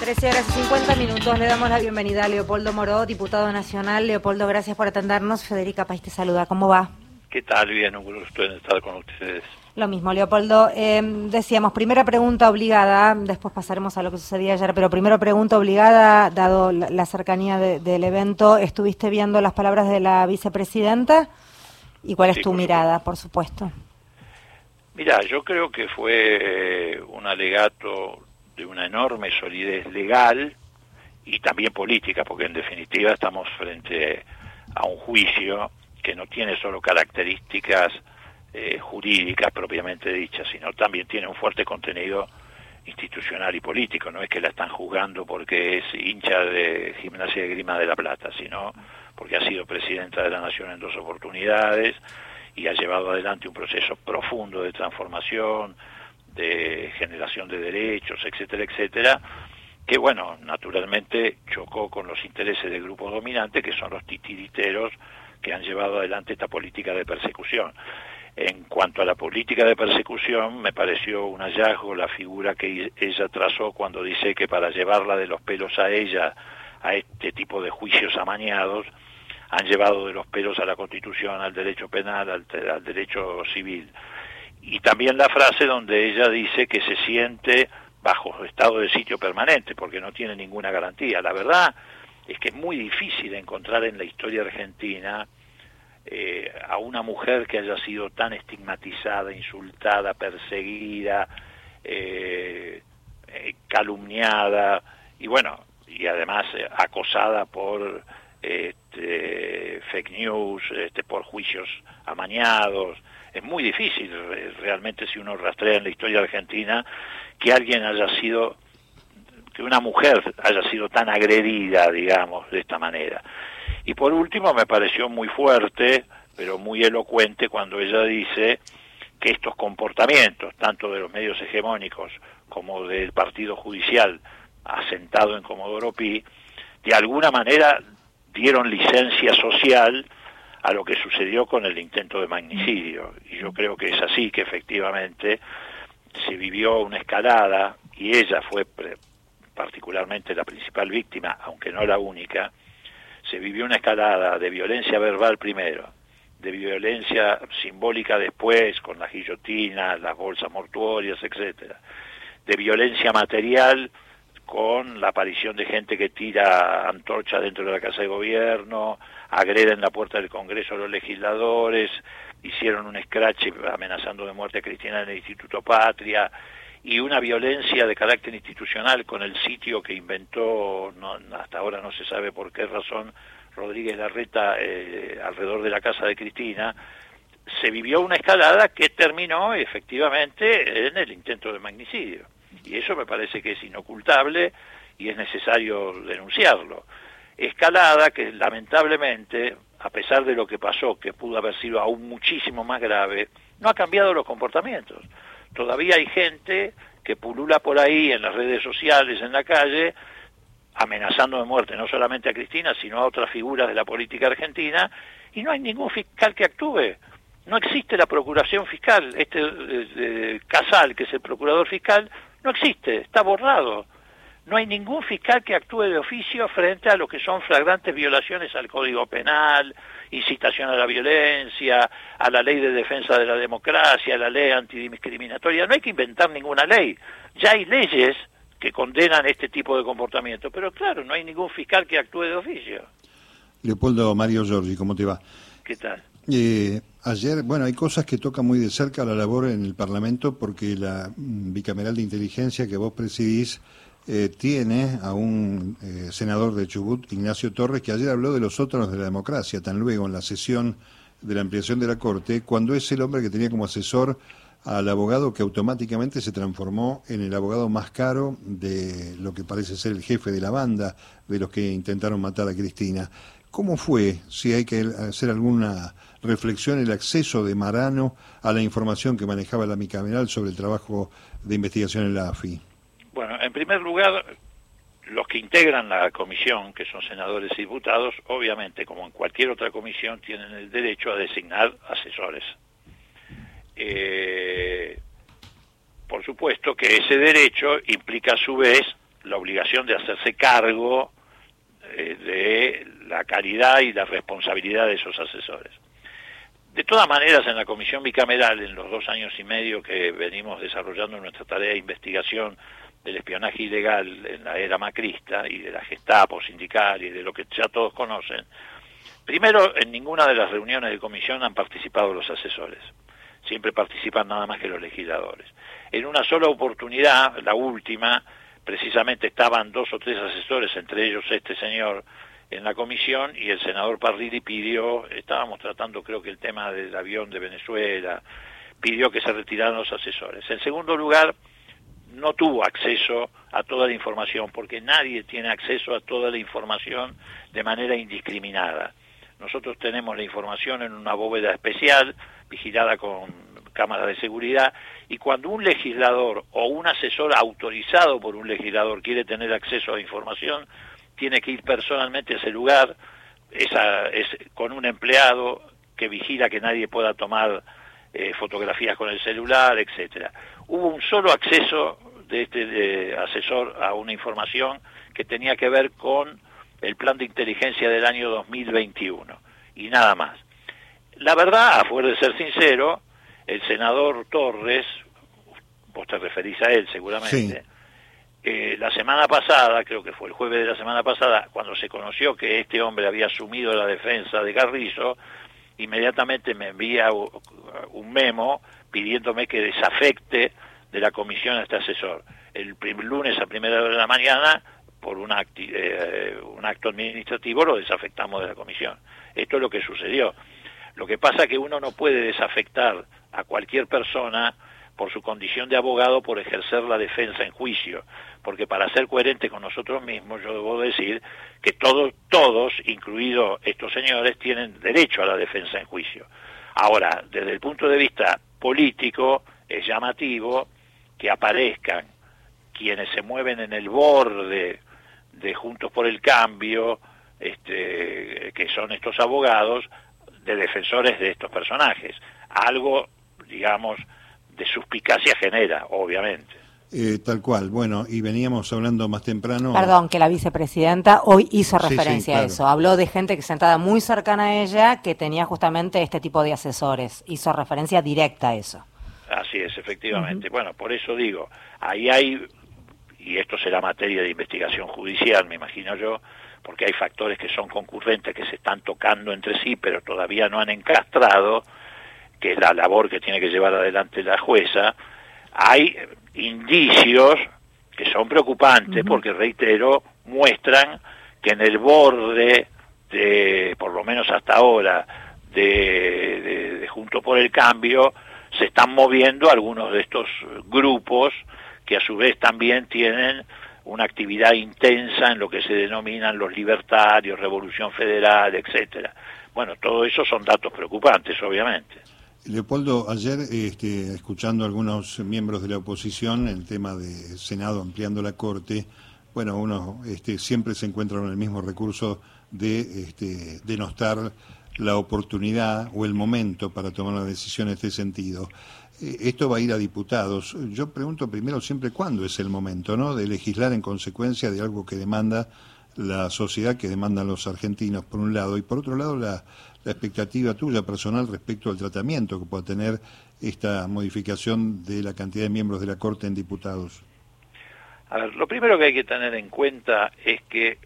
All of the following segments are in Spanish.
13 horas y 50 minutos. Le damos la bienvenida a Leopoldo Moró, diputado nacional. Leopoldo, gracias por atendernos. Federica País te saluda. ¿Cómo va? ¿Qué tal? Bien, un gusto estar con ustedes. Lo mismo, Leopoldo. Eh, decíamos, primera pregunta obligada, después pasaremos a lo que sucedía ayer, pero primero pregunta obligada, dado la, cercanía del evento, ¿estuviste viendo las palabras de la vicepresidenta? ¿Y cuál es tu mirada, por supuesto? Mira, yo creo que fue eh, un alegato de una enorme solidez legal y también política, porque en definitiva estamos frente a un juicio que no tiene solo características eh, jurídicas propiamente dichas, sino también tiene un fuerte contenido institucional y político. No es que la están juzgando porque es hincha de Gimnasia de Grima de la Plata, sino porque ha sido presidenta de la Nación en dos oportunidades y ha llevado adelante un proceso profundo de transformación, de generación de derechos, etcétera, etcétera, que bueno, naturalmente chocó con los intereses del grupo dominante, que son los titiriteros que han llevado adelante esta política de persecución. En cuanto a la política de persecución, me pareció un hallazgo la figura que ella trazó cuando dice que para llevarla de los pelos a ella a este tipo de juicios amañados, han llevado de los pelos a la Constitución, al derecho penal, al, al derecho civil y también la frase donde ella dice que se siente bajo estado de sitio permanente, porque no tiene ninguna garantía. La verdad es que es muy difícil encontrar en la historia argentina eh, a una mujer que haya sido tan estigmatizada, insultada, perseguida, eh, eh, calumniada y bueno, y además acosada por fake news, este, por juicios amañados, es muy difícil realmente si uno rastrea en la historia argentina que alguien haya sido, que una mujer haya sido tan agredida, digamos, de esta manera. Y por último me pareció muy fuerte, pero muy elocuente cuando ella dice que estos comportamientos, tanto de los medios hegemónicos como del partido judicial asentado en Comodoro Pi, de alguna manera dieron licencia social a lo que sucedió con el intento de magnicidio. Y yo creo que es así, que efectivamente se vivió una escalada y ella fue particularmente la principal víctima, aunque no la única, se vivió una escalada de violencia verbal primero, de violencia simbólica después, con las guillotinas, las bolsas mortuorias, etcétera, de violencia material con la aparición de gente que tira antorcha dentro de la Casa de Gobierno, agreden la puerta del Congreso a los legisladores, hicieron un scratch amenazando de muerte a Cristina en el Instituto Patria, y una violencia de carácter institucional con el sitio que inventó, no, hasta ahora no se sabe por qué razón, Rodríguez Larreta eh, alrededor de la casa de Cristina, se vivió una escalada que terminó efectivamente en el intento de magnicidio. Y eso me parece que es inocultable y es necesario denunciarlo. Escalada que lamentablemente, a pesar de lo que pasó, que pudo haber sido aún muchísimo más grave, no ha cambiado los comportamientos. Todavía hay gente que pulula por ahí en las redes sociales, en la calle, amenazando de muerte no solamente a Cristina, sino a otras figuras de la política argentina, y no hay ningún fiscal que actúe. No existe la procuración fiscal. Este eh, Casal, que es el procurador fiscal, no existe, está borrado. No hay ningún fiscal que actúe de oficio frente a lo que son flagrantes violaciones al Código Penal, incitación a la violencia, a la ley de defensa de la democracia, a la ley antidiscriminatoria. No hay que inventar ninguna ley. Ya hay leyes que condenan este tipo de comportamiento, pero claro, no hay ningún fiscal que actúe de oficio. Leopoldo Mario Giorgi, ¿cómo te va? ¿Qué tal? Eh, ayer, bueno, hay cosas que tocan muy de cerca la labor en el Parlamento porque la mm, bicameral de inteligencia que vos presidís eh, tiene a un eh, senador de Chubut, Ignacio Torres, que ayer habló de los sótanos de la democracia, tan luego en la sesión de la ampliación de la Corte, cuando es el hombre que tenía como asesor al abogado que automáticamente se transformó en el abogado más caro de lo que parece ser el jefe de la banda, de los que intentaron matar a Cristina. ¿Cómo fue, si hay que hacer alguna reflexión, el acceso de Marano a la información que manejaba la bicameral sobre el trabajo de investigación en la AFI? Bueno, en primer lugar, los que integran la comisión, que son senadores y diputados, obviamente, como en cualquier otra comisión, tienen el derecho a designar asesores. Eh, por supuesto que ese derecho implica a su vez la obligación de hacerse cargo eh, de la calidad y la responsabilidad de esos asesores. De todas maneras, en la comisión bicameral, en los dos años y medio que venimos desarrollando nuestra tarea de investigación del espionaje ilegal en la era macrista y de la Gestapo sindical y de lo que ya todos conocen, primero, en ninguna de las reuniones de comisión han participado los asesores. Siempre participan nada más que los legisladores. En una sola oportunidad, la última, precisamente estaban dos o tres asesores, entre ellos este señor, en la comisión y el senador Parrilli pidió, estábamos tratando creo que el tema del avión de Venezuela, pidió que se retiraran los asesores. En segundo lugar, no tuvo acceso a toda la información, porque nadie tiene acceso a toda la información de manera indiscriminada. Nosotros tenemos la información en una bóveda especial, vigilada con cámaras de seguridad, y cuando un legislador o un asesor autorizado por un legislador quiere tener acceso a información, tiene que ir personalmente a ese lugar, esa, es, con un empleado que vigila que nadie pueda tomar eh, fotografías con el celular, etcétera. Hubo un solo acceso de este asesor a una información que tenía que ver con el plan de inteligencia del año 2021 y nada más. La verdad, a fuer de ser sincero, el senador Torres, vos te referís a él seguramente, eh, la semana pasada, creo que fue el jueves de la semana pasada, cuando se conoció que este hombre había asumido la defensa de Carrizo, inmediatamente me envía un memo pidiéndome que desafecte de la comisión a este asesor. El lunes a primera hora de la mañana, por un, eh, un acto administrativo, lo desafectamos de la comisión. Esto es lo que sucedió. Lo que pasa es que uno no puede desafectar a cualquier persona por su condición de abogado por ejercer la defensa en juicio, porque para ser coherente con nosotros mismos yo debo decir que todos, todos, incluidos estos señores, tienen derecho a la defensa en juicio. Ahora, desde el punto de vista político, es llamativo que aparezcan quienes se mueven en el borde de Juntos por el Cambio, este, que son estos abogados, de defensores de estos personajes. Algo, digamos, de suspicacia genera, obviamente. Eh, tal cual, bueno, y veníamos hablando más temprano. Perdón, que la vicepresidenta hoy hizo referencia a eso. Habló de gente que sentada muy cercana a ella que tenía justamente este tipo de asesores. Hizo referencia directa a eso. Así es, efectivamente. Bueno, por eso digo, ahí hay, y esto será materia de investigación judicial, me imagino yo, porque hay factores que son concurrentes, que se están tocando entre sí, pero todavía no han encastrado, que es la labor que tiene que llevar adelante la jueza, hay indicios que son preocupantes, porque reitero, muestran que en el borde de, por lo menos hasta ahora, de, de Junto por el Cambio, se están moviendo algunos de estos grupos que a su vez también tienen una actividad intensa en lo que se denominan los libertarios, revolución federal, etcétera. Bueno, todo eso son datos preocupantes, obviamente. Leopoldo, ayer este, escuchando a algunos miembros de la oposición el tema de Senado ampliando la Corte, bueno, uno este, siempre se encuentra en el mismo recurso de este, denostar la oportunidad o el momento para tomar una decisión en este sentido. Eh, esto va a ir a diputados. Yo pregunto primero siempre cuándo es el momento, ¿no? De legislar en consecuencia de algo que demanda la sociedad, que demandan los argentinos, por un lado, y por otro lado la, expectativa tuya personal respecto al tratamiento que pueda tener esta modificación de la cantidad de miembros de la Corte en diputados. A ver, lo primero que hay que tener en cuenta es que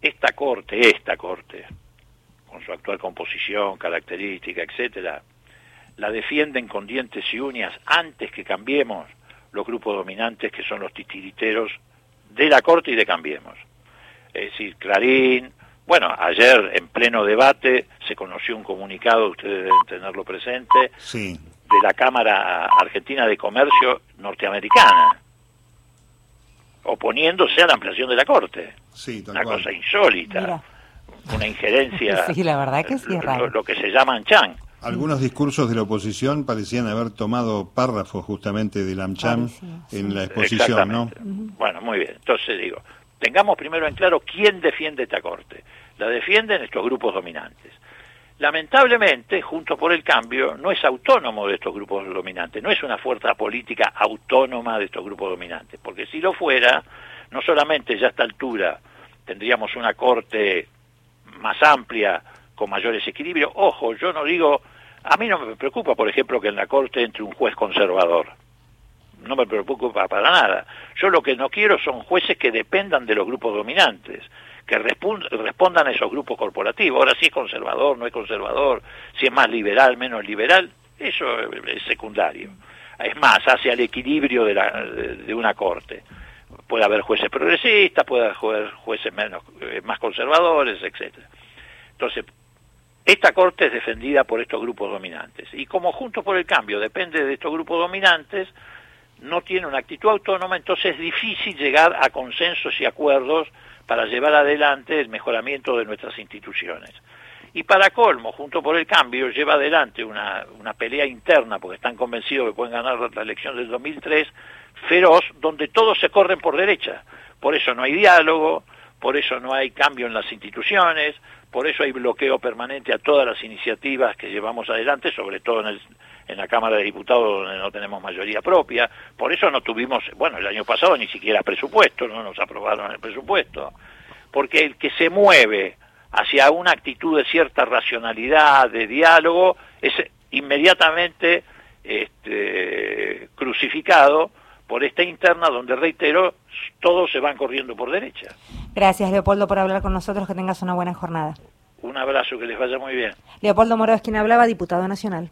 esta Corte, esta Corte, con su actual composición, característica, etcétera, la defienden con dientes y uñas antes que cambiemos los grupos dominantes que son los titiriteros de la Corte y de Cambiemos. Es decir, Clarín, bueno, ayer en pleno debate se conoció un comunicado, ustedes deben tenerlo presente, de la Cámara Argentina de Comercio norteamericana, oponiéndose a la ampliación de la Corte. una cosa insólita. Una injerencia. Sí, la verdad que sí es raro. Lo, que se llama Chan. Algunos discursos de la oposición parecían haber tomado párrafos justamente del AmCham en la exposición, ¿no? Bueno, muy bien. Entonces digo, tengamos primero en claro quién defiende esta Corte. La defienden estos grupos dominantes. Lamentablemente, Juntos por el Cambio no es autónomo de estos grupos dominantes, no es una fuerza política autónoma de estos grupos dominantes, porque si lo fuera, no solamente ya a esta altura tendríamos una corte más amplia, con mayores equilibrios, ojo, yo no digo, a mí no me preocupa, por ejemplo, que en la corte entre un juez conservador, no me preocupa para nada. Yo lo que no quiero son jueces que dependan de los grupos dominantes que respondan a esos grupos corporativos. Ahora, si es conservador, no es conservador, si es más liberal, menos liberal, eso es secundario. Es más, hace al equilibrio de, la, de una corte. Puede haber jueces progresistas, puede haber jueces menos, eh, más conservadores, etcétera. Entonces, esta corte es defendida por estos grupos dominantes. Y como Juntos por el Cambio depende de estos grupos dominantes, no tiene una actitud autónoma, entonces es difícil llegar a consensos y acuerdos para llevar adelante el mejoramiento de nuestras instituciones. Y para colmo, junto por el cambio, lleva adelante una, una pelea interna, porque están convencidos que pueden ganar la elección del 2003, feroz, donde todos se corren por derecha. Por eso no hay diálogo, por eso no hay cambio en las instituciones, por eso hay bloqueo permanente a todas las iniciativas que llevamos adelante, sobre todo en la Cámara de Diputados donde no tenemos mayoría propia, por eso no tuvimos, bueno, el año pasado ni siquiera presupuesto, no nos aprobaron el presupuesto, porque el que se mueve hacia una actitud de cierta racionalidad, de diálogo, es inmediatamente este, crucificado por esta interna donde, reitero, todos se van corriendo por derecha. Gracias, Leopoldo, por hablar con nosotros. Que tengas una buena jornada. Un abrazo, que les vaya muy bien. Leopoldo Moro es quien hablaba, diputado nacional.